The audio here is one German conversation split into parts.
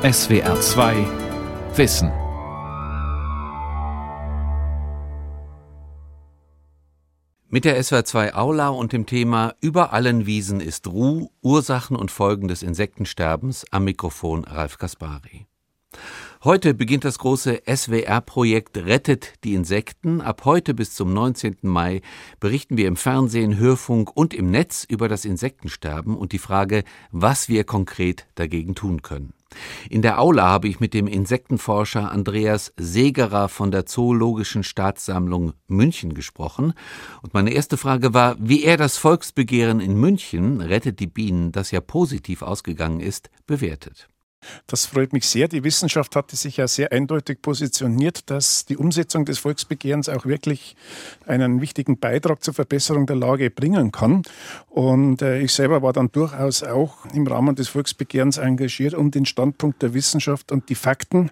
SWR 2 Wissen. Mit der SWR 2 Aula und dem Thema Über allen Wiesen ist Ruh, Ursachen und Folgen des Insektensterbens am Mikrofon Ralf Kaspari. Heute beginnt das große SWR-Projekt Rettet die Insekten. Ab heute bis zum 19. Mai berichten wir im Fernsehen, Hörfunk und im Netz über das Insektensterben und die Frage, was wir konkret dagegen tun können. In der Aula habe ich mit dem Insektenforscher Andreas Segerer von der Zoologischen Staatssammlung München gesprochen. Und meine erste Frage war, wie er das Volksbegehren in München, Rettet die Bienen, das ja positiv ausgegangen ist, bewertet. Das freut mich sehr. Die Wissenschaft hatte sich ja sehr eindeutig positioniert, dass die Umsetzung des Volksbegehrens auch wirklich einen wichtigen Beitrag zur Verbesserung der Lage bringen kann. Und äh, ich selber war dann durchaus auch im Rahmen des Volksbegehrens engagiert, um den Standpunkt der Wissenschaft und die Fakten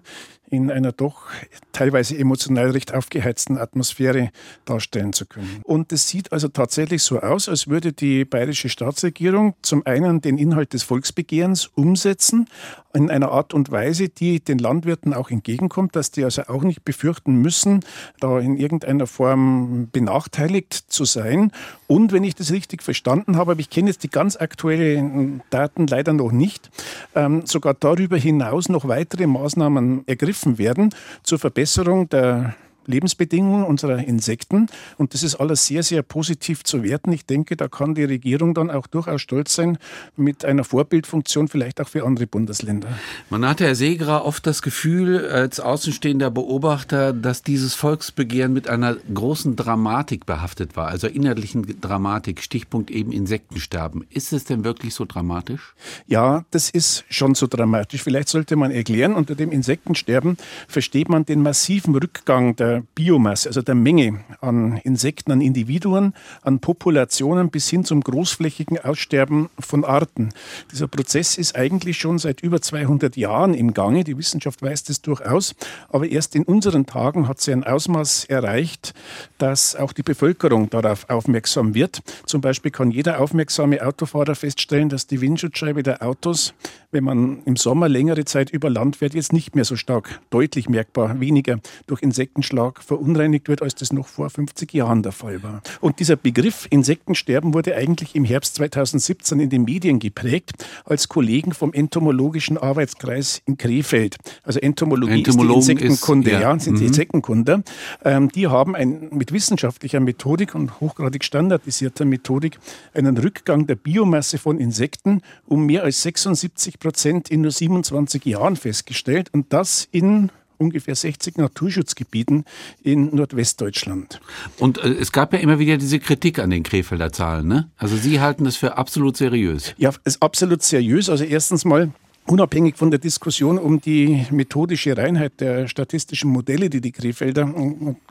in einer doch teilweise emotional recht aufgeheizten Atmosphäre darstellen zu können. Und es sieht also tatsächlich so aus, als würde die bayerische Staatsregierung zum einen den Inhalt des Volksbegehrens umsetzen, in einer Art und Weise, die den Landwirten auch entgegenkommt, dass die also auch nicht befürchten müssen, da in irgendeiner Form benachteiligt zu sein. Und wenn ich das richtig verstanden habe, aber ich kenne jetzt die ganz aktuellen Daten leider noch nicht, ähm, sogar darüber hinaus noch weitere Maßnahmen ergriffen ergriffen werden zur Verbesserung der Lebensbedingungen unserer Insekten. Und das ist alles sehr, sehr positiv zu werten. Ich denke, da kann die Regierung dann auch durchaus stolz sein mit einer Vorbildfunktion, vielleicht auch für andere Bundesländer. Man hatte, Herr Segerer, oft das Gefühl, als außenstehender Beobachter, dass dieses Volksbegehren mit einer großen Dramatik behaftet war, also innerlichen Dramatik, Stichpunkt eben Insektensterben. Ist es denn wirklich so dramatisch? Ja, das ist schon so dramatisch. Vielleicht sollte man erklären, unter dem Insektensterben versteht man den massiven Rückgang der Biomasse, also der Menge an Insekten, an Individuen, an Populationen bis hin zum großflächigen Aussterben von Arten. Dieser Prozess ist eigentlich schon seit über 200 Jahren im Gange. Die Wissenschaft weiß das durchaus. Aber erst in unseren Tagen hat sie ein Ausmaß erreicht, dass auch die Bevölkerung darauf aufmerksam wird. Zum Beispiel kann jeder aufmerksame Autofahrer feststellen, dass die Windschutzscheibe der Autos, wenn man im Sommer längere Zeit über Land fährt, jetzt nicht mehr so stark, deutlich merkbar weniger durch Insektenschlag verunreinigt wird, als das noch vor 50 Jahren der Fall war. Und dieser Begriff Insektensterben wurde eigentlich im Herbst 2017 in den Medien geprägt, als Kollegen vom Entomologischen Arbeitskreis in Krefeld. Also Entomologie ist die Insektenkunde, ist, ja. ja, sind mhm. die Insektenkunde. Ähm, die haben ein, mit wissenschaftlicher Methodik und hochgradig standardisierter Methodik einen Rückgang der Biomasse von Insekten um mehr als 76 Prozent in nur 27 Jahren festgestellt und das in ungefähr 60 Naturschutzgebieten in Nordwestdeutschland. Und äh, es gab ja immer wieder diese Kritik an den Krefelder Zahlen. Ne? Also Sie halten das für absolut seriös. Ja, es ist absolut seriös. Also erstens mal Unabhängig von der Diskussion um die methodische Reinheit der statistischen Modelle, die die Krefelder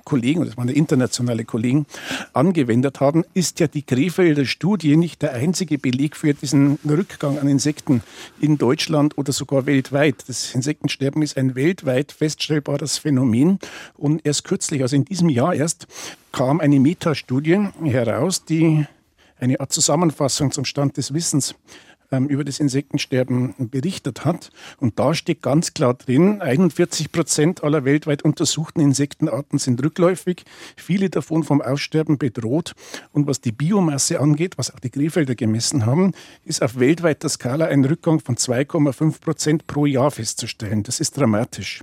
Kollegen, das waren internationale Kollegen, angewendet haben, ist ja die Krefelder Studie nicht der einzige Beleg für diesen Rückgang an Insekten in Deutschland oder sogar weltweit. Das Insektensterben ist ein weltweit feststellbares Phänomen. Und erst kürzlich, also in diesem Jahr erst, kam eine Metastudie heraus, die eine Art Zusammenfassung zum Stand des Wissens ähm, über das Insektensterben berichtet hat. Und da steht ganz klar drin, 41 Prozent aller weltweit untersuchten Insektenarten sind rückläufig, viele davon vom Aussterben bedroht. Und was die Biomasse angeht, was auch die Krefelder gemessen haben, ist auf weltweiter Skala ein Rückgang von 2,5 Prozent pro Jahr festzustellen. Das ist dramatisch.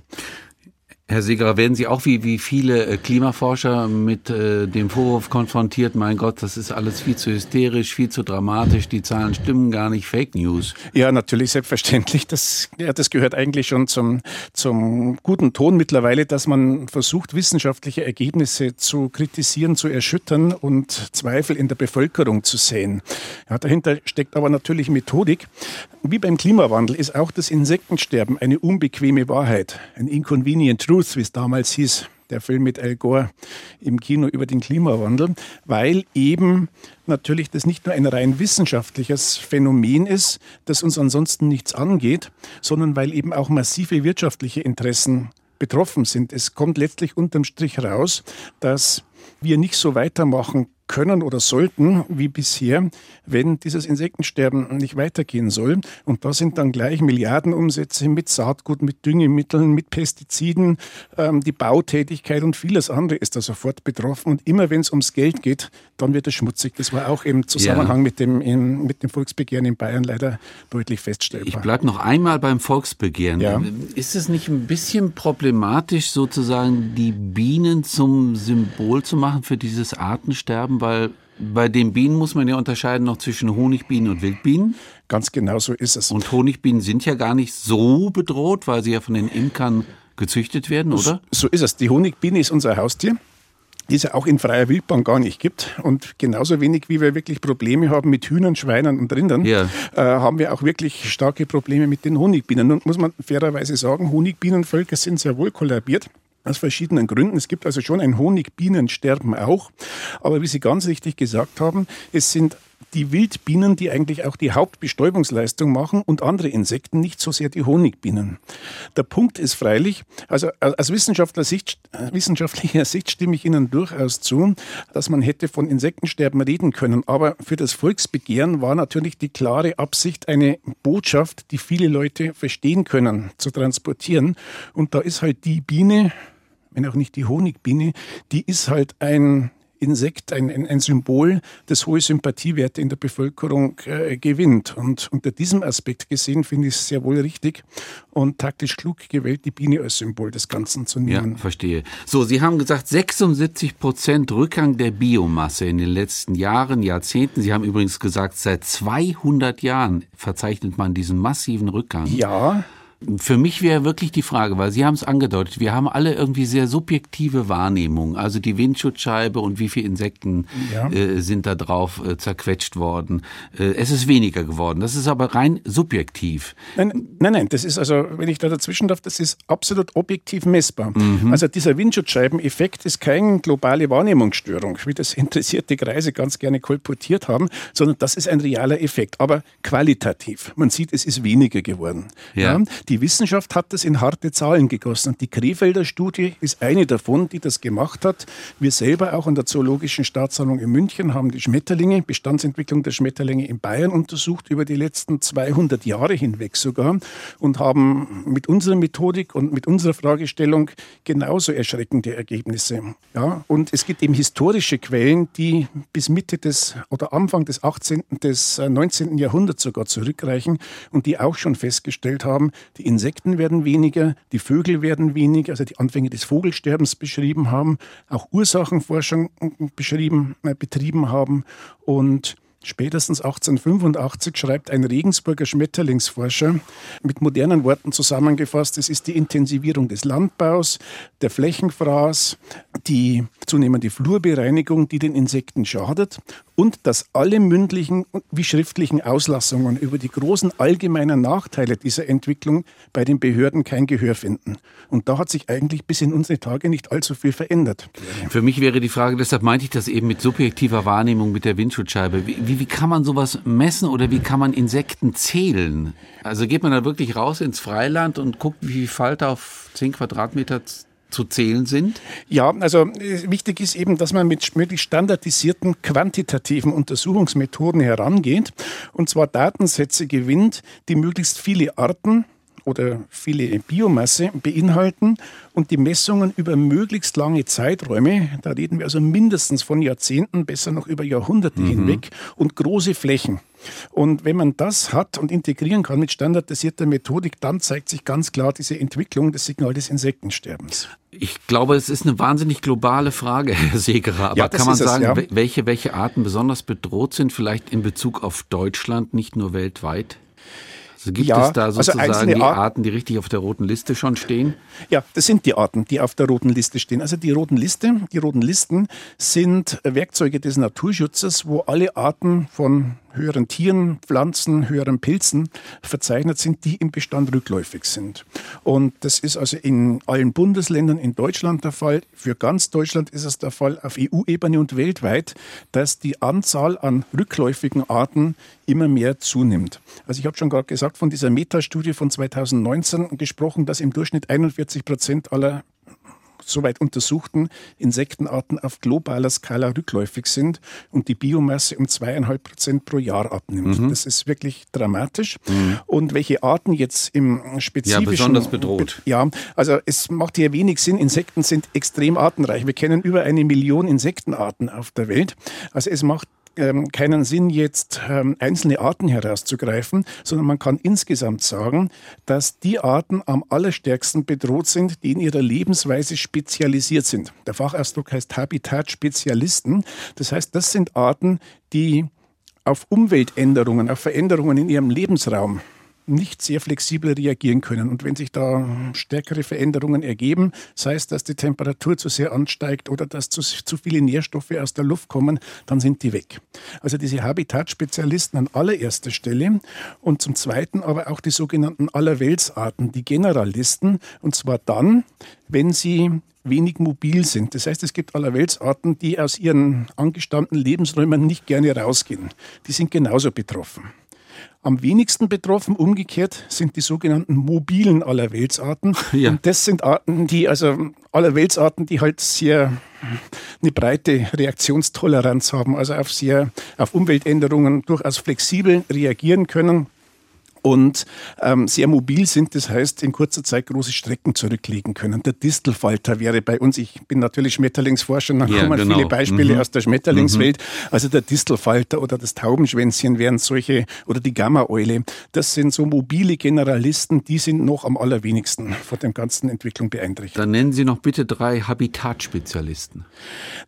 Herr Segerer, werden Sie auch wie, wie viele äh, Klimaforscher mit äh, dem Vorwurf konfrontiert, mein Gott, das ist alles viel zu hysterisch, viel zu dramatisch, die Zahlen stimmen gar nicht, Fake News? Ja, natürlich, selbstverständlich. Das, ja, das gehört eigentlich schon zum, zum guten Ton mittlerweile, dass man versucht, wissenschaftliche Ergebnisse zu kritisieren, zu erschüttern und Zweifel in der Bevölkerung zu sehen. Ja, dahinter steckt aber natürlich Methodik. Wie beim Klimawandel ist auch das Insektensterben eine unbequeme Wahrheit, ein inconvenient truth Truth, wie es damals hieß, der Film mit Al Gore im Kino über den Klimawandel, weil eben natürlich das nicht nur ein rein wissenschaftliches Phänomen ist, das uns ansonsten nichts angeht, sondern weil eben auch massive wirtschaftliche Interessen betroffen sind. Es kommt letztlich unterm Strich raus, dass wir nicht so weitermachen können oder sollten wie bisher, wenn dieses Insektensterben nicht weitergehen soll. Und da sind dann gleich Milliardenumsätze mit Saatgut, mit Düngemitteln, mit Pestiziden, ähm, die Bautätigkeit und vieles andere ist da sofort betroffen. Und immer wenn es ums Geld geht, dann wird es schmutzig. Das war auch im Zusammenhang ja. mit, dem, in, mit dem Volksbegehren in Bayern leider deutlich feststellbar. Ich bleibe noch einmal beim Volksbegehren. Ja. Ist es nicht ein bisschen problematisch, sozusagen die Bienen zum Symbol zu machen für dieses Artensterben? Haben, weil bei den Bienen muss man ja unterscheiden noch zwischen Honigbienen und Wildbienen. Ganz genau so ist es. Und Honigbienen sind ja gar nicht so bedroht, weil sie ja von den Imkern gezüchtet werden, oder? So ist es. Die Honigbiene ist unser Haustier die es ja auch in freier Wildbahn gar nicht gibt. Und genauso wenig, wie wir wirklich Probleme haben mit Hühnern, Schweinen und Rindern, ja. äh, haben wir auch wirklich starke Probleme mit den Honigbienen. Nun muss man fairerweise sagen, Honigbienenvölker sind sehr wohl kollabiert. Aus verschiedenen Gründen. Es gibt also schon ein Honigbienensterben auch. Aber wie Sie ganz richtig gesagt haben, es sind die Wildbienen, die eigentlich auch die Hauptbestäubungsleistung machen und andere Insekten, nicht so sehr die Honigbienen. Der Punkt ist freilich, also aus Wissenschaftler Sicht, wissenschaftlicher Sicht stimme ich Ihnen durchaus zu, dass man hätte von Insektensterben reden können. Aber für das Volksbegehren war natürlich die klare Absicht, eine Botschaft, die viele Leute verstehen können, zu transportieren. Und da ist halt die Biene, wenn auch nicht die Honigbiene, die ist halt ein Insekt, ein, ein, ein Symbol, das hohe Sympathiewerte in der Bevölkerung äh, gewinnt. Und unter diesem Aspekt gesehen finde ich es sehr wohl richtig und taktisch klug gewählt, die Biene als Symbol des Ganzen zu nehmen. Ja, verstehe. So, Sie haben gesagt, 76 Prozent Rückgang der Biomasse in den letzten Jahren, Jahrzehnten. Sie haben übrigens gesagt, seit 200 Jahren verzeichnet man diesen massiven Rückgang. Ja. Für mich wäre wirklich die Frage, weil Sie haben es angedeutet, wir haben alle irgendwie sehr subjektive Wahrnehmungen. Also die Windschutzscheibe und wie viele Insekten ja. äh, sind da drauf äh, zerquetscht worden. Äh, es ist weniger geworden. Das ist aber rein subjektiv. Nein, nein, nein, das ist also, wenn ich da dazwischen darf, das ist absolut objektiv messbar. Mhm. Also dieser Windschutzscheibeneffekt ist keine globale Wahrnehmungsstörung, wie das interessierte Kreise ganz gerne kolportiert haben, sondern das ist ein realer Effekt, aber qualitativ. Man sieht, es ist weniger geworden. Ja. ja die Wissenschaft hat das in harte Zahlen gegossen. Und die Krefelder Studie ist eine davon, die das gemacht hat. Wir selber auch an der Zoologischen Staatssammlung in München haben die Schmetterlinge, Bestandsentwicklung der Schmetterlinge in Bayern untersucht, über die letzten 200 Jahre hinweg sogar. Und haben mit unserer Methodik und mit unserer Fragestellung genauso erschreckende Ergebnisse. Ja, und es gibt eben historische Quellen, die bis Mitte des oder Anfang des 18., des 19. Äh, Jahrhunderts sogar zurückreichen und die auch schon festgestellt haben, die Insekten werden weniger, die Vögel werden weniger, also die Anfänge des Vogelsterbens beschrieben haben, auch Ursachenforschung beschrieben, äh, betrieben haben. Und Spätestens 1885 schreibt ein Regensburger Schmetterlingsforscher mit modernen Worten zusammengefasst, es ist die Intensivierung des Landbaus, der Flächenfraß, die zunehmende Flurbereinigung, die den Insekten schadet und dass alle mündlichen wie schriftlichen Auslassungen über die großen allgemeinen Nachteile dieser Entwicklung bei den Behörden kein Gehör finden. Und da hat sich eigentlich bis in unsere Tage nicht allzu viel verändert. Für mich wäre die Frage, deshalb meinte ich das eben mit subjektiver Wahrnehmung mit der Windschutzscheibe. Wie, wie, kann man sowas messen oder wie kann man Insekten zählen? Also geht man da wirklich raus ins Freiland und guckt, wie viel Falter auf 10 Quadratmeter zu zählen sind? Ja, also äh, wichtig ist eben, dass man mit möglichst standardisierten quantitativen Untersuchungsmethoden herangeht und zwar Datensätze gewinnt, die möglichst viele Arten oder viele Biomasse beinhalten und die Messungen über möglichst lange Zeiträume, da reden wir also mindestens von Jahrzehnten, besser noch über Jahrhunderte mhm. hinweg und große Flächen. Und wenn man das hat und integrieren kann mit standardisierter Methodik, dann zeigt sich ganz klar diese Entwicklung des Signal des Insektensterbens. Ich glaube, es ist eine wahnsinnig globale Frage, Herr Segerer. Aber ja, kann man sagen, es, ja. welche, welche Arten besonders bedroht sind, vielleicht in Bezug auf Deutschland, nicht nur weltweit? Also gibt ja, es da also sozusagen also die Arten, die richtig auf der roten Liste schon stehen? Ja, das sind die Arten, die auf der roten Liste stehen. Also die roten Liste, die roten Listen sind Werkzeuge des Naturschutzes, wo alle Arten von höheren Tieren, Pflanzen, höheren Pilzen verzeichnet sind, die im Bestand rückläufig sind. Und das ist also in allen Bundesländern in Deutschland der Fall. Für ganz Deutschland ist es der Fall auf EU-Ebene und weltweit, dass die Anzahl an rückläufigen Arten immer mehr zunimmt. Also ich habe schon gerade gesagt, von dieser Metastudie von 2019 gesprochen, dass im Durchschnitt 41 Prozent aller soweit untersuchten Insektenarten auf globaler Skala rückläufig sind und die Biomasse um zweieinhalb Prozent pro Jahr abnimmt. Mhm. Das ist wirklich dramatisch. Mhm. Und welche Arten jetzt im spezifischen... Ja, besonders bedroht. Ja, also es macht hier wenig Sinn. Insekten sind extrem artenreich. Wir kennen über eine Million Insektenarten auf der Welt. Also es macht ähm, keinen Sinn, jetzt ähm, einzelne Arten herauszugreifen, sondern man kann insgesamt sagen, dass die Arten am allerstärksten bedroht sind, die in ihrer Lebensweise spezialisiert sind. Der Fachausdruck heißt Habitatspezialisten. Das heißt, das sind Arten, die auf Umweltänderungen, auf Veränderungen in ihrem Lebensraum nicht sehr flexibel reagieren können. Und wenn sich da stärkere Veränderungen ergeben, sei es, dass die Temperatur zu sehr ansteigt oder dass zu, zu viele Nährstoffe aus der Luft kommen, dann sind die weg. Also diese Habitatspezialisten an allererster Stelle und zum Zweiten aber auch die sogenannten Allerweltsarten, die Generalisten, und zwar dann, wenn sie wenig mobil sind. Das heißt, es gibt Allerweltsarten, die aus ihren angestammten Lebensräumen nicht gerne rausgehen. Die sind genauso betroffen. Am wenigsten betroffen, umgekehrt, sind die sogenannten mobilen Allerweltsarten. Ja. Und das sind Arten, die, also Allerweltsarten, die halt sehr eine breite Reaktionstoleranz haben, also auf sehr, auf Umweltänderungen durchaus flexibel reagieren können und ähm, sehr mobil sind, das heißt in kurzer Zeit große Strecken zurücklegen können. Der Distelfalter wäre bei uns, ich bin natürlich Schmetterlingsforscher, dann ja, kommen genau. viele Beispiele mhm. aus der Schmetterlingswelt. Mhm. Also der Distelfalter oder das Taubenschwänzchen wären solche, oder die Gammaeule, das sind so mobile Generalisten, die sind noch am allerwenigsten von der ganzen Entwicklung beeinträchtigt. Dann nennen Sie noch bitte drei Habitatspezialisten.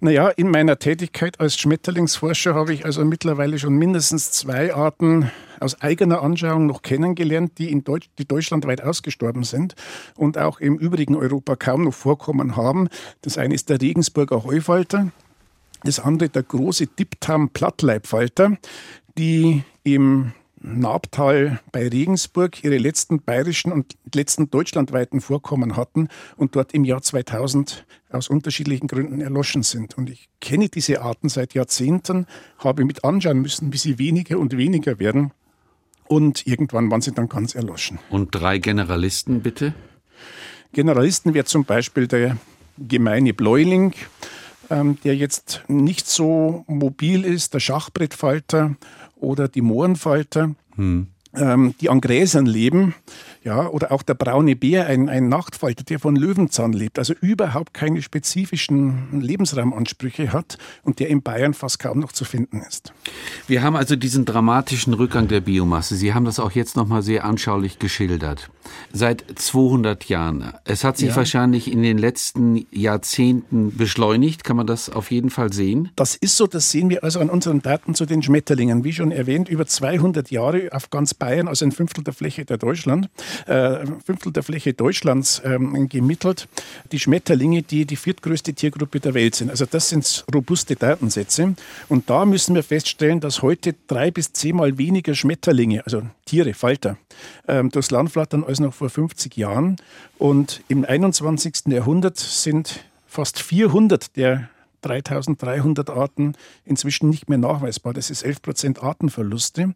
Naja, in meiner Tätigkeit als Schmetterlingsforscher habe ich also mittlerweile schon mindestens zwei Arten aus eigener Anschauung noch kennengelernt, die in Deutsch, die deutschlandweit ausgestorben sind und auch im übrigen Europa kaum noch vorkommen haben. Das eine ist der Regensburger Heufalter, das andere der große Diptam-Plattleibfalter, die im Nabtal bei Regensburg ihre letzten bayerischen und letzten deutschlandweiten Vorkommen hatten und dort im Jahr 2000 aus unterschiedlichen Gründen erloschen sind. Und ich kenne diese Arten seit Jahrzehnten, habe mit anschauen müssen, wie sie weniger und weniger werden. Und irgendwann waren sie dann ganz erloschen. Und drei Generalisten bitte? Generalisten wäre zum Beispiel der gemeine Bläuling, ähm, der jetzt nicht so mobil ist, der Schachbrettfalter oder die Mohrenfalter. Hm ähm, die an Gräsern leben, ja, oder auch der braune Bär, ein, ein Nachtfalter, der von Löwenzahn lebt, also überhaupt keine spezifischen Lebensraumansprüche hat und der in Bayern fast kaum noch zu finden ist. Wir haben also diesen dramatischen Rückgang der Biomasse. Sie haben das auch jetzt nochmal sehr anschaulich geschildert. Seit 200 Jahren. Es hat sich ja. wahrscheinlich in den letzten Jahrzehnten beschleunigt. Kann man das auf jeden Fall sehen? Das ist so. Das sehen wir also an unseren Daten zu den Schmetterlingen. Wie schon erwähnt, über 200 Jahre auf ganz Bayern Bayern, also ein Fünftel der Fläche der Deutschland, äh, Fünftel der Fläche Deutschlands ähm, gemittelt, die Schmetterlinge, die die viertgrößte Tiergruppe der Welt sind. Also das sind robuste Datensätze. Und da müssen wir feststellen, dass heute drei bis zehnmal weniger Schmetterlinge, also Tiere, Falter, ähm, durchs Land flattern als noch vor 50 Jahren. Und im 21. Jahrhundert sind fast 400 der 3300 Arten inzwischen nicht mehr nachweisbar. Das ist 11 Prozent Artenverluste.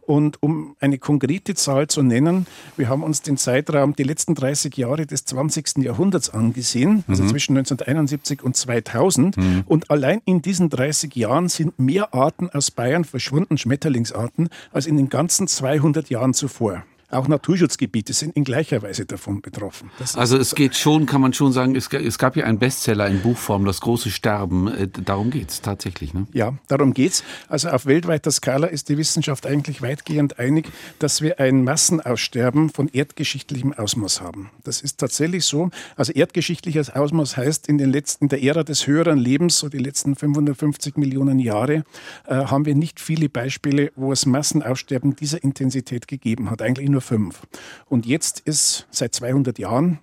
Und um eine konkrete Zahl zu nennen, wir haben uns den Zeitraum, die letzten 30 Jahre des 20. Jahrhunderts angesehen, also mhm. zwischen 1971 und 2000. Mhm. Und allein in diesen 30 Jahren sind mehr Arten aus Bayern verschwunden, Schmetterlingsarten, als in den ganzen 200 Jahren zuvor. Auch Naturschutzgebiete sind in gleicher Weise davon betroffen. Das also es geht schon, kann man schon sagen, es, es gab ja einen Bestseller in Buchform, Das große Sterben. Äh, darum geht es tatsächlich. Ne? Ja, darum geht es. Also auf weltweiter Skala ist die Wissenschaft eigentlich weitgehend einig, dass wir ein Massenaussterben von erdgeschichtlichem Ausmaß haben. Das ist tatsächlich so. Also erdgeschichtliches Ausmaß heißt, in den letzten, der Ära des höheren Lebens, so die letzten 550 Millionen Jahre, äh, haben wir nicht viele Beispiele, wo es Massenaussterben dieser Intensität gegeben hat. Eigentlich nur fünf. Und jetzt ist seit 200 Jahren,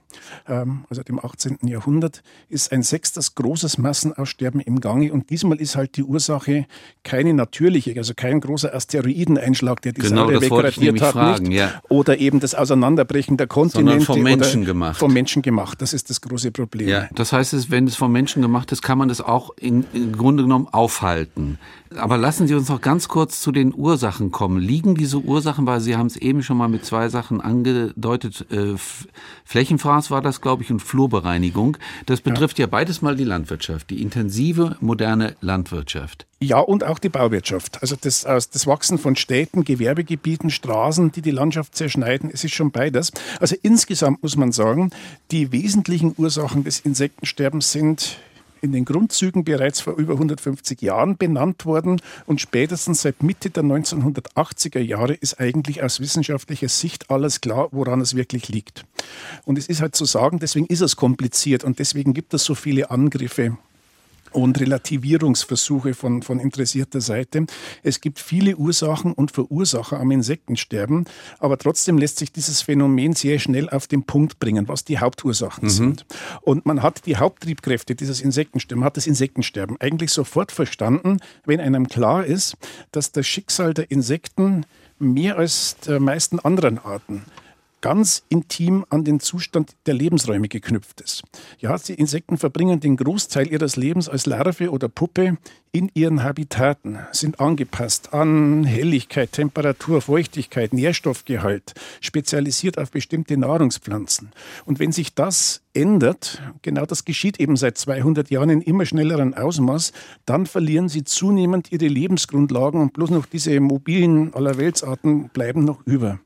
ähm, also dem 18. Jahrhundert, ist ein sechstes großes Massenaussterben im Gange. Und diesmal ist halt die Ursache keine natürliche, also kein großer Asteroideneinschlag, der die genau, Säure wegradiert hat. Fragen, nicht. Ja. Oder eben das Auseinanderbrechen der Kontinente. Sondern vom Menschen gemacht. Vom Menschen gemacht. Das ist das große Problem. Ja, das heißt, wenn es vom Menschen gemacht ist, kann man das auch in, im Grunde genommen aufhalten. Aber lassen Sie uns noch ganz kurz zu den Ursachen kommen. Liegen diese Ursachen, weil Sie haben es eben schon mal mit zwei Sachen angedeutet. Äh, Flächenfraß war das, glaube ich, und Flurbereinigung. Das betrifft ja. ja beides mal die Landwirtschaft, die intensive, moderne Landwirtschaft. Ja, und auch die Bauwirtschaft. Also das, das Wachsen von Städten, Gewerbegebieten, Straßen, die die Landschaft zerschneiden, es ist schon beides. Also insgesamt muss man sagen, die wesentlichen Ursachen des Insektensterbens sind in den Grundzügen bereits vor über 150 Jahren benannt worden und spätestens seit Mitte der 1980er Jahre ist eigentlich aus wissenschaftlicher Sicht alles klar, woran es wirklich liegt. Und es ist halt zu sagen, deswegen ist es kompliziert und deswegen gibt es so viele Angriffe und Relativierungsversuche von, von interessierter Seite. Es gibt viele Ursachen und Verursacher am Insektensterben, aber trotzdem lässt sich dieses Phänomen sehr schnell auf den Punkt bringen, was die Hauptursachen mhm. sind. Und man hat die Haupttriebkräfte dieses Insektensterben, hat das Insektensterben eigentlich sofort verstanden, wenn einem klar ist, dass das Schicksal der Insekten mehr als der meisten anderen Arten ganz intim an den Zustand der Lebensräume geknüpft ist. Ja, die Insekten verbringen den Großteil ihres Lebens als Larve oder Puppe in ihren Habitaten, sind angepasst an Helligkeit, Temperatur, Feuchtigkeit, Nährstoffgehalt, spezialisiert auf bestimmte Nahrungspflanzen. Und wenn sich das ändert, genau das geschieht eben seit 200 Jahren in immer schnelleren Ausmaß, dann verlieren sie zunehmend ihre Lebensgrundlagen und bloß noch diese mobilen Allerweltsarten bleiben noch über.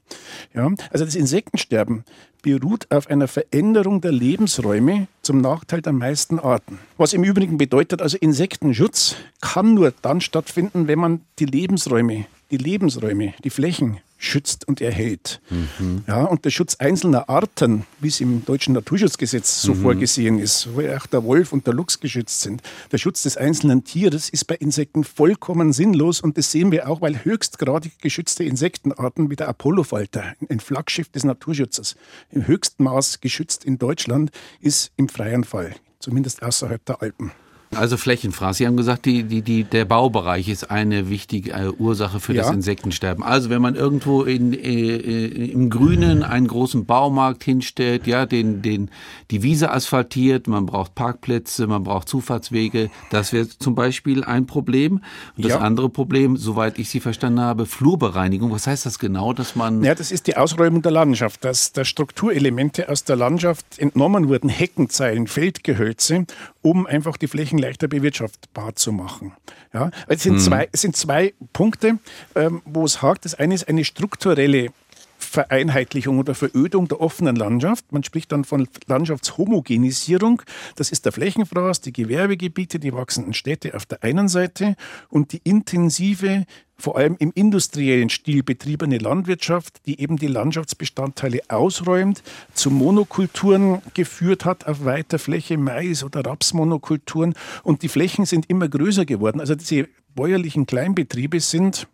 Ja, also das Insektensterben beruht auf einer Veränderung der Lebensräume zum Nachteil der meisten Arten. Was im Übrigen bedeutet, also Insektenschutz kann nur dann stattfinden, wenn man die Lebensräume, die Lebensräume, die Flächen schützt und erhält. Mhm. Ja, und der Schutz einzelner Arten, wie es im deutschen Naturschutzgesetz so mhm. vorgesehen ist, wo auch der Wolf und der Luchs geschützt sind, der Schutz des einzelnen Tieres ist bei Insekten vollkommen sinnlos und das sehen wir auch, weil höchstgradig geschützte Insektenarten wie der Apollofalter, ein Flaggschiff des Naturschutzes, im höchsten Maß geschützt in Deutschland, ist im freien Fall, zumindest außerhalb der Alpen. Also Flächenfraß. Sie haben gesagt, die, die, die, der Baubereich ist eine wichtige äh, Ursache für ja. das Insektensterben. Also wenn man irgendwo in, äh, im Grünen einen großen Baumarkt hinstellt, ja, den, den, die Wiese asphaltiert, man braucht Parkplätze, man braucht Zufahrtswege, das wäre zum Beispiel ein Problem. Und das ja. andere Problem, soweit ich Sie verstanden habe, Flurbereinigung. Was heißt das genau, dass man... Ja, das ist die Ausräumung der Landschaft, dass da Strukturelemente aus der Landschaft entnommen wurden, Heckenzeilen, Feldgehölze, um einfach die Flächen leichter bewirtschaftbar zu machen. Ja, es sind, hm. zwei, es sind zwei Punkte, ähm, wo es hakt. Das eine ist eine strukturelle Vereinheitlichung oder Verödung der offenen Landschaft. Man spricht dann von Landschaftshomogenisierung. Das ist der Flächenfraß, die Gewerbegebiete, die wachsenden Städte auf der einen Seite und die intensive vor allem im industriellen Stil betriebene Landwirtschaft, die eben die Landschaftsbestandteile ausräumt, zu Monokulturen geführt hat auf weiter Fläche, Mais- oder Rapsmonokulturen. Und die Flächen sind immer größer geworden. Also diese bäuerlichen Kleinbetriebe sind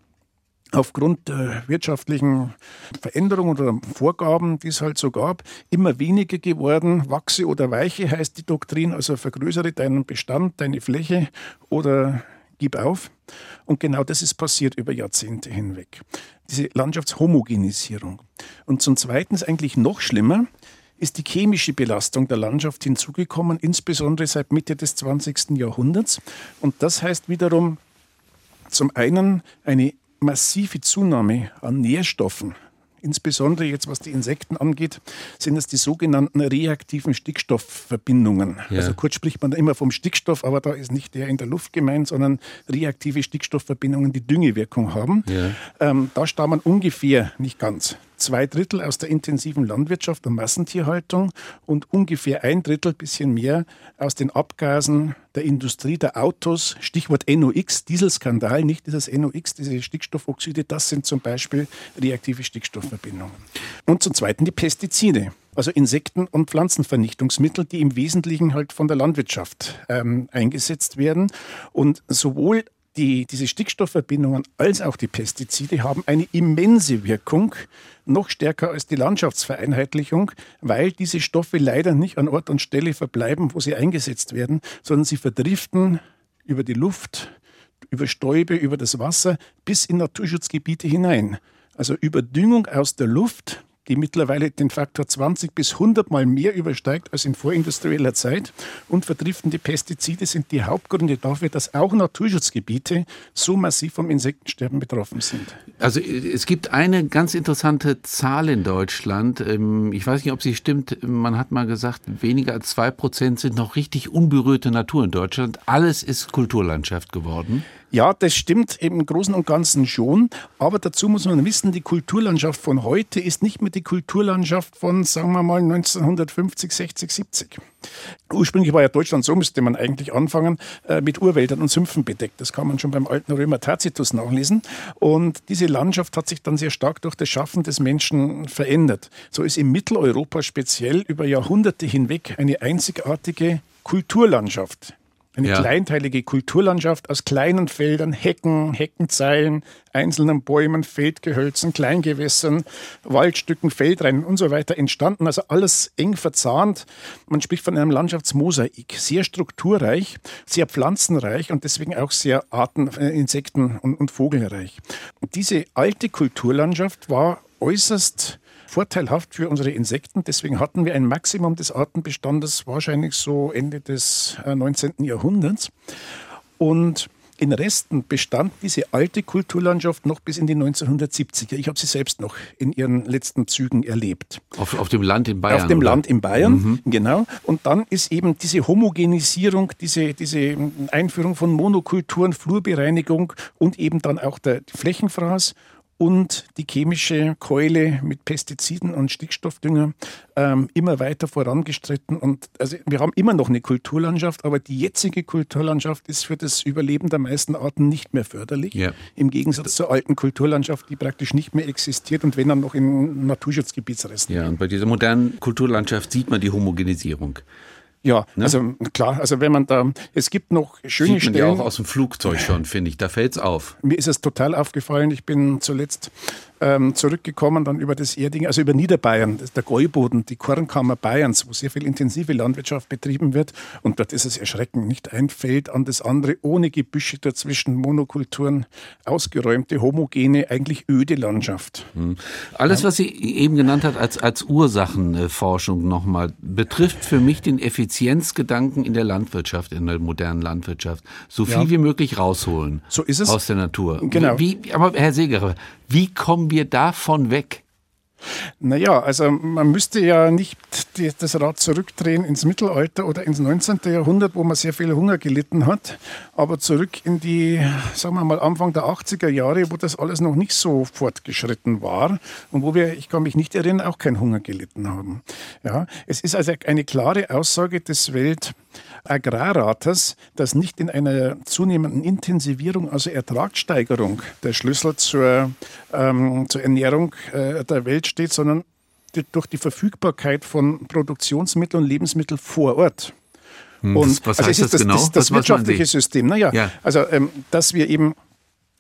aufgrund der wirtschaftlichen Veränderungen oder Vorgaben, die es halt so gab, immer weniger geworden. Wachse oder weiche heißt die Doktrin, also vergrößere deinen Bestand, deine Fläche oder gib auf. Und genau das ist passiert über Jahrzehnte hinweg. Diese Landschaftshomogenisierung. Und zum Zweiten eigentlich noch schlimmer, ist die chemische Belastung der Landschaft hinzugekommen, insbesondere seit Mitte des 20. Jahrhunderts. Und das heißt wiederum zum einen eine massive Zunahme an Nährstoffen, insbesondere jetzt was die Insekten angeht, sind es die sogenannten reaktiven Stickstoffverbindungen. Ja. Also kurz spricht man da immer vom Stickstoff, aber da ist nicht der in der Luft gemeint, sondern reaktive Stickstoffverbindungen, die Düngewirkung haben. Ja. Ähm, da stammen ungefähr, nicht ganz, zwei Drittel aus der intensiven Landwirtschaft und Massentierhaltung und ungefähr ein Drittel, bisschen mehr, aus den Abgasen der Industrie, der Autos. Stichwort NOx, Dieselskandal, nicht dieses NOx, diese Stickstoffoxide, das sind zum Beispiel reaktive Stickstoffverbindungen. Und zum Zweiten die Pestizide also Insekten- und Pflanzenvernichtungsmittel, die im Wesentlichen halt von der Landwirtschaft ähm, eingesetzt werden. Und sowohl die, diese Stickstoffverbindungen als auch die Pestizide haben eine immense Wirkung, noch stärker als die Landschaftsvereinheitlichung, weil diese Stoffe leider nicht an Ort und Stelle verbleiben, wo sie eingesetzt werden, sondern sie verdriften über die Luft, über Stäube, über das Wasser bis in Naturschutzgebiete hinein. Also Überdüngung aus der Luft die mittlerweile den Faktor 20 bis 100 mal mehr übersteigt als in vorindustrieller Zeit. Und verdriftende Pestizide sind die Hauptgründe dafür, dass auch Naturschutzgebiete so massiv vom Insektensterben betroffen sind. Also es gibt eine ganz interessante Zahl in Deutschland. Ähm, ich weiß nicht, ob sie stimmt. Man hat mal gesagt, weniger als zwei Prozent sind noch richtig unberührte Natur in Deutschland. Alles ist Kulturlandschaft geworden. Ja, das stimmt im Großen und Ganzen schon. Aber dazu muss man wissen, die Kulturlandschaft von heute ist nicht mehr die Kulturlandschaft von, sagen wir mal, 1950, 60, 70. Ursprünglich war ja Deutschland, so müsste man eigentlich anfangen, äh, mit Urwäldern und Sümpfen bedeckt. Das kann man schon beim alten Römer Tacitus nachlesen. Und diese Landschaft hat sich dann sehr stark durch das Schaffen des Menschen verändert. So ist in Mitteleuropa speziell über Jahrhunderte hinweg eine einzigartige Kulturlandschaft eine ja. kleinteilige Kulturlandschaft aus kleinen Feldern, Hecken, Heckenzeilen, einzelnen Bäumen, Feldgehölzen, Kleingewässern, Waldstücken, Feldrennen und so weiter entstanden. Also alles eng verzahnt. Man spricht von einem Landschaftsmosaik. Sehr strukturreich, sehr pflanzenreich und deswegen auch sehr Arten, äh, Insekten und, und Vogelreich. Und diese alte Kulturlandschaft war äußerst vorteilhaft für unsere Insekten. Deswegen hatten wir ein Maximum des Artenbestandes wahrscheinlich so Ende des 19. Äh, Jahrhunderts. Und in Resten bestand diese alte Kulturlandschaft noch bis in die 1970er. Ich habe sie selbst noch in ihren letzten Zügen erlebt. Auf, auf dem Land in Bayern? Auf dem oder? Land in Bayern, mhm. genau. Und dann ist eben diese Homogenisierung, diese, diese Einführung von Monokulturen, Flurbereinigung und eben dann auch der Flächenfraß und die chemische Keule mit Pestiziden und Stickstoffdünger ähm, immer weiter vorangestritten. Und also wir haben immer noch eine Kulturlandschaft, aber die jetzige Kulturlandschaft ist für das Überleben der meisten Arten nicht mehr förderlich. Ja. Im Gegensatz zur alten Kulturlandschaft, die praktisch nicht mehr existiert und wenn dann noch in Naturschutzgebietsresten. Ja, und bei dieser modernen Kulturlandschaft sieht man die Homogenisierung. Ja, ne? also klar, also wenn man da, es gibt noch schöne Sieht man Stellen. ja auch aus dem Flugzeug schon, finde ich, da fällt's auf. Mir ist es total aufgefallen, ich bin zuletzt ähm, zurückgekommen, dann über das Erding, also über Niederbayern, der Gäuboden, die Kornkammer Bayerns, wo sehr viel intensive Landwirtschaft betrieben wird. Und dort ist es erschreckend, nicht ein Feld an das andere, ohne Gebüsche dazwischen, Monokulturen, ausgeräumte, homogene, eigentlich öde Landschaft. Hm. Alles, was Sie eben genannt hat als, als Ursachenforschung nochmal, betrifft für mich den Effizienzgedanken in der Landwirtschaft, in der modernen Landwirtschaft. So viel ja. wie möglich rausholen. So ist es. Aus der Natur. Genau. Wie, aber Herr Segerer, wie kommen wir davon weg? Naja, also man müsste ja nicht die, das Rad zurückdrehen ins Mittelalter oder ins 19. Jahrhundert, wo man sehr viel Hunger gelitten hat, aber zurück in die, sagen wir mal, Anfang der 80er Jahre, wo das alles noch nicht so fortgeschritten war und wo wir, ich kann mich nicht erinnern, auch keinen Hunger gelitten haben. Ja, es ist also eine klare Aussage des Welt- Agrarrates, dass nicht in einer zunehmenden Intensivierung, also Ertragssteigerung, der Schlüssel zur, ähm, zur Ernährung äh, der Welt steht, sondern durch die Verfügbarkeit von Produktionsmitteln und Lebensmitteln vor Ort. Hm, und was also heißt das, das, genau? Das, das wirtschaftliche System. Naja, ja. also ähm, dass wir eben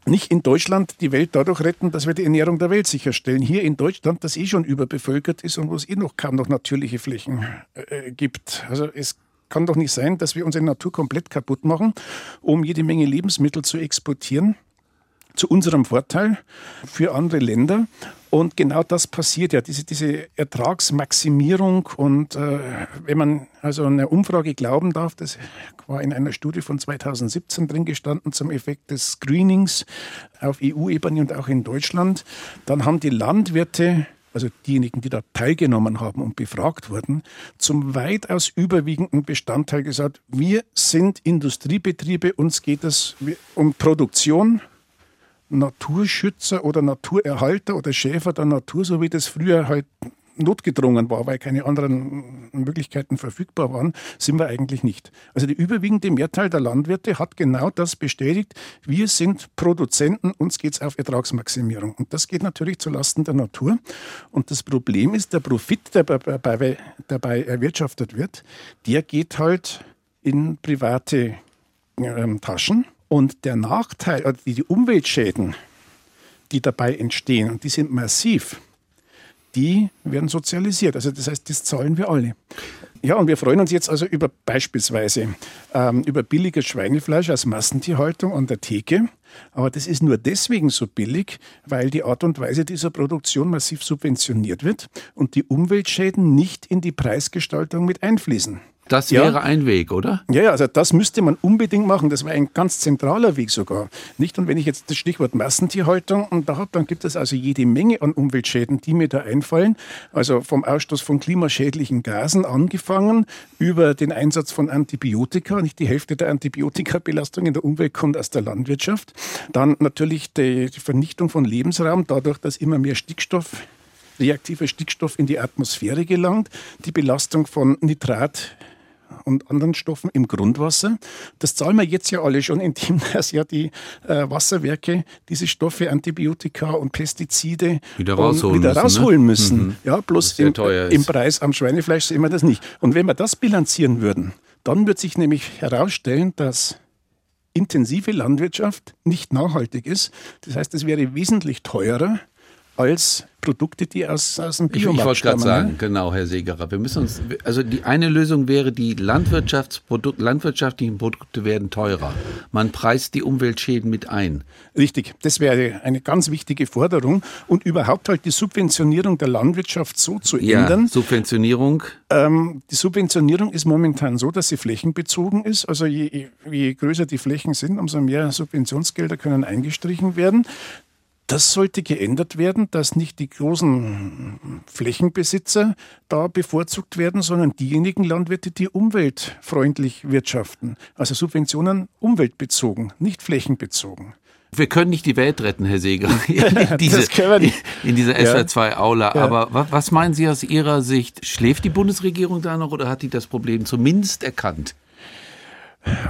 nicht in Deutschland die Welt dadurch retten, dass wir die Ernährung der Welt sicherstellen. Hier in Deutschland, das eh schon überbevölkert ist und wo es eh noch kaum noch natürliche Flächen äh, gibt. Also es kann doch nicht sein, dass wir unsere Natur komplett kaputt machen, um jede Menge Lebensmittel zu exportieren zu unserem Vorteil für andere Länder. Und genau das passiert ja, diese, diese Ertragsmaximierung. Und äh, wenn man also einer Umfrage glauben darf, das war in einer Studie von 2017 drin gestanden zum Effekt des Screenings auf EU-Ebene und auch in Deutschland, dann haben die Landwirte also diejenigen, die da teilgenommen haben und befragt wurden, zum weitaus überwiegenden Bestandteil gesagt, wir sind Industriebetriebe, uns geht es um Produktion, Naturschützer oder Naturerhalter oder Schäfer der Natur, so wie das früher halt notgedrungen war, weil keine anderen Möglichkeiten verfügbar waren, sind wir eigentlich nicht. Also die überwiegende Mehrteil der Landwirte hat genau das bestätigt. Wir sind Produzenten, uns geht es auf Ertragsmaximierung. Und das geht natürlich zulasten der Natur. Und das Problem ist, der Profit, der dabei, dabei erwirtschaftet wird, der geht halt in private ähm, Taschen. Und der Nachteil, also die Umweltschäden, die dabei entstehen, und die sind massiv, die werden sozialisiert. Also das heißt, das zahlen wir alle. Ja, und wir freuen uns jetzt also über beispielsweise ähm, über billiges Schweinefleisch aus Massentierhaltung an der Theke. Aber das ist nur deswegen so billig, weil die Art und Weise dieser Produktion massiv subventioniert wird und die Umweltschäden nicht in die Preisgestaltung mit einfließen. Das wäre ja. ein Weg, oder? Ja, ja, also das müsste man unbedingt machen. Das wäre ein ganz zentraler Weg sogar. Nicht? Und wenn ich jetzt das Stichwort Massentierhaltung und da habe, dann gibt es also jede Menge an Umweltschäden, die mir da einfallen. Also vom Ausstoß von klimaschädlichen Gasen angefangen über den Einsatz von Antibiotika. Nicht die Hälfte der Antibiotikabelastung in der Umwelt kommt aus der Landwirtschaft. Dann natürlich die, die Vernichtung von Lebensraum, dadurch, dass immer mehr Stickstoff reaktiver Stickstoff in die Atmosphäre gelangt, die Belastung von Nitrat und anderen Stoffen im Grundwasser. Das zahlen wir jetzt ja alle schon, indem dass ja die äh, Wasserwerke diese Stoffe, Antibiotika und Pestizide wieder rausholen wieder müssen. Rausholen ne? müssen. Mhm. Ja, bloß im, im Preis am Schweinefleisch sehen wir das nicht. Und wenn wir das bilanzieren würden, dann wird sich nämlich herausstellen, dass intensive Landwirtschaft nicht nachhaltig ist. Das heißt, es wäre wesentlich teurer als Produkte, die aus, aus dem Biomarkt Ich, ich wollte gerade sagen, ne? genau, Herr Segerer. Wir müssen uns, also die eine Lösung wäre, die Landwirtschaftsprodukt, landwirtschaftlichen Produkte werden teurer. Man preist die Umweltschäden mit ein. Richtig, das wäre eine ganz wichtige Forderung und überhaupt halt die Subventionierung der Landwirtschaft so zu ja, ändern. Subventionierung? Ähm, die Subventionierung ist momentan so, dass sie flächenbezogen ist. Also je, je größer die Flächen sind, umso mehr Subventionsgelder können eingestrichen werden. Das sollte geändert werden, dass nicht die großen Flächenbesitzer da bevorzugt werden, sondern diejenigen Landwirte, die umweltfreundlich wirtschaften. Also Subventionen umweltbezogen, nicht flächenbezogen. Wir können nicht die Welt retten, Herr Seger, in, diese, in dieser SWR2-Aula. Ja. Aber was meinen Sie aus Ihrer Sicht? Schläft die Bundesregierung da noch oder hat die das Problem zumindest erkannt?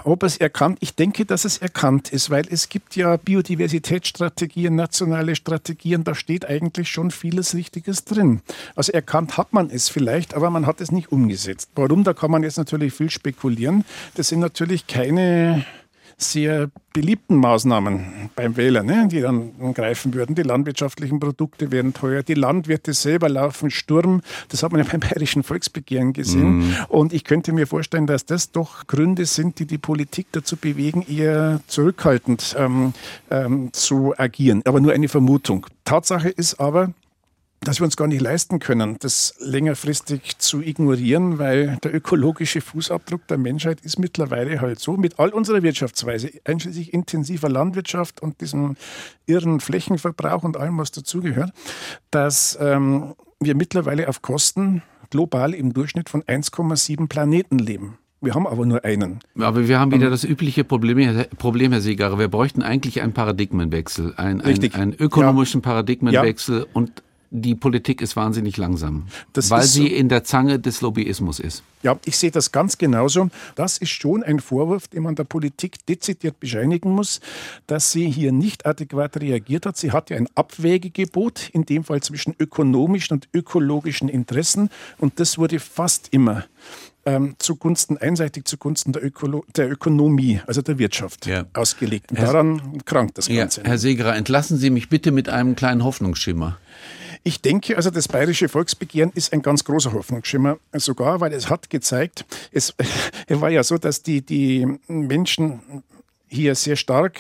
Ob es erkannt, ich denke, dass es erkannt ist, weil es gibt ja Biodiversitätsstrategien, nationale Strategien, da steht eigentlich schon vieles Richtiges drin. Also erkannt hat man es vielleicht, aber man hat es nicht umgesetzt. Warum? Da kann man jetzt natürlich viel spekulieren. Das sind natürlich keine sehr beliebten Maßnahmen beim Wähler, ne, die dann greifen würden. Die landwirtschaftlichen Produkte werden teuer, die Landwirte selber laufen Sturm. Das hat man ja beim Bayerischen Volksbegehren gesehen. Mm. Und ich könnte mir vorstellen, dass das doch Gründe sind, die die Politik dazu bewegen, eher zurückhaltend ähm, ähm, zu agieren. Aber nur eine Vermutung. Tatsache ist aber, dass wir uns gar nicht leisten können, das längerfristig zu ignorieren, weil der ökologische Fußabdruck der Menschheit ist mittlerweile halt so, mit all unserer Wirtschaftsweise, einschließlich intensiver Landwirtschaft und diesem irren Flächenverbrauch und allem, was dazugehört, dass ähm, wir mittlerweile auf Kosten global im Durchschnitt von 1,7 Planeten leben. Wir haben aber nur einen. Aber wir haben wieder das übliche Problem, Problem Herr Seegarer. Wir bräuchten eigentlich einen Paradigmenwechsel, einen, einen, einen ökonomischen ja. Paradigmenwechsel ja. und die Politik ist wahnsinnig langsam, das weil sie so. in der Zange des Lobbyismus ist. Ja, ich sehe das ganz genauso. Das ist schon ein Vorwurf, den man der Politik dezidiert bescheinigen muss, dass sie hier nicht adäquat reagiert hat. Sie hat ja ein Abwägegebot, in dem Fall zwischen ökonomischen und ökologischen Interessen. Und das wurde fast immer ähm, zugunsten, einseitig zugunsten der, Ökolo der Ökonomie, also der Wirtschaft, ja. ausgelegt. Und Herr, daran krankt das Ganze. Ja, Herr Segerer, entlassen Sie mich bitte mit einem kleinen Hoffnungsschimmer. Ich denke, also das bayerische Volksbegehren ist ein ganz großer Hoffnungsschimmer, sogar, weil es hat gezeigt, es, war ja so, dass die, die Menschen hier sehr stark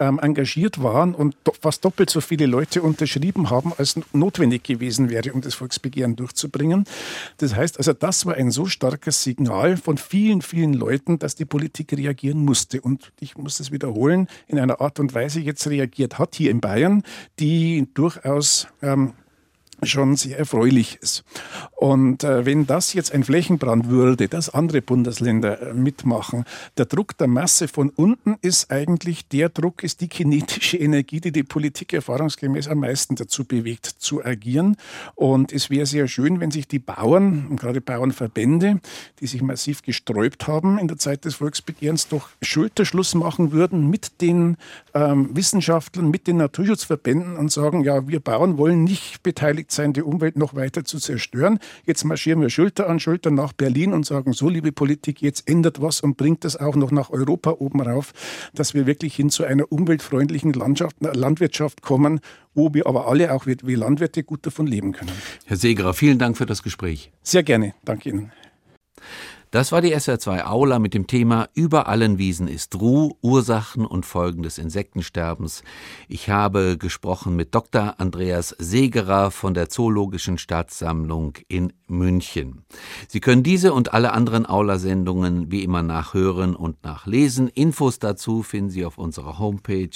ähm, engagiert waren und do fast doppelt so viele Leute unterschrieben haben, als notwendig gewesen wäre, um das Volksbegehren durchzubringen. Das heißt also, das war ein so starkes Signal von vielen, vielen Leuten, dass die Politik reagieren musste. Und ich muss es wiederholen, in einer Art und Weise jetzt reagiert hat hier in Bayern, die durchaus ähm, schon sehr erfreulich ist. Und äh, wenn das jetzt ein Flächenbrand würde, dass andere Bundesländer äh, mitmachen, der Druck der Masse von unten ist eigentlich der Druck, ist die kinetische Energie, die die Politik erfahrungsgemäß am meisten dazu bewegt, zu agieren. Und es wäre sehr schön, wenn sich die Bauern, und gerade Bauernverbände, die sich massiv gesträubt haben in der Zeit des Volksbegehrens, doch Schulterschluss machen würden mit den ähm, Wissenschaftlern, mit den Naturschutzverbänden und sagen, ja, wir Bauern wollen nicht beteiligt bereit sein, die Umwelt noch weiter zu zerstören. Jetzt marschieren wir Schulter an Schulter nach Berlin und sagen, so liebe Politik, jetzt ändert was und bringt das auch noch nach Europa oben rauf, dass wir wirklich hin zu einer umweltfreundlichen Landschaft, Landwirtschaft kommen, wo wir aber alle auch wie Landwirte gut davon leben können. Herr Segerer, vielen Dank für das Gespräch. Sehr gerne. Danke Ihnen. Das war die SR2 Aula mit dem Thema Über allen Wiesen ist Ruh, Ursachen und Folgen des Insektensterbens. Ich habe gesprochen mit Dr. Andreas Segerer von der Zoologischen Staatssammlung in München. Sie können diese und alle anderen Aula-Sendungen wie immer nachhören und nachlesen. Infos dazu finden Sie auf unserer Homepage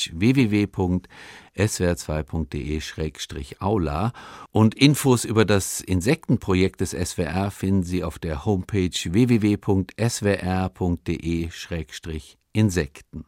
www.swr2.de-aula und Infos über das Insektenprojekt des SWR finden Sie auf der Homepage www www.swr.de-insekten.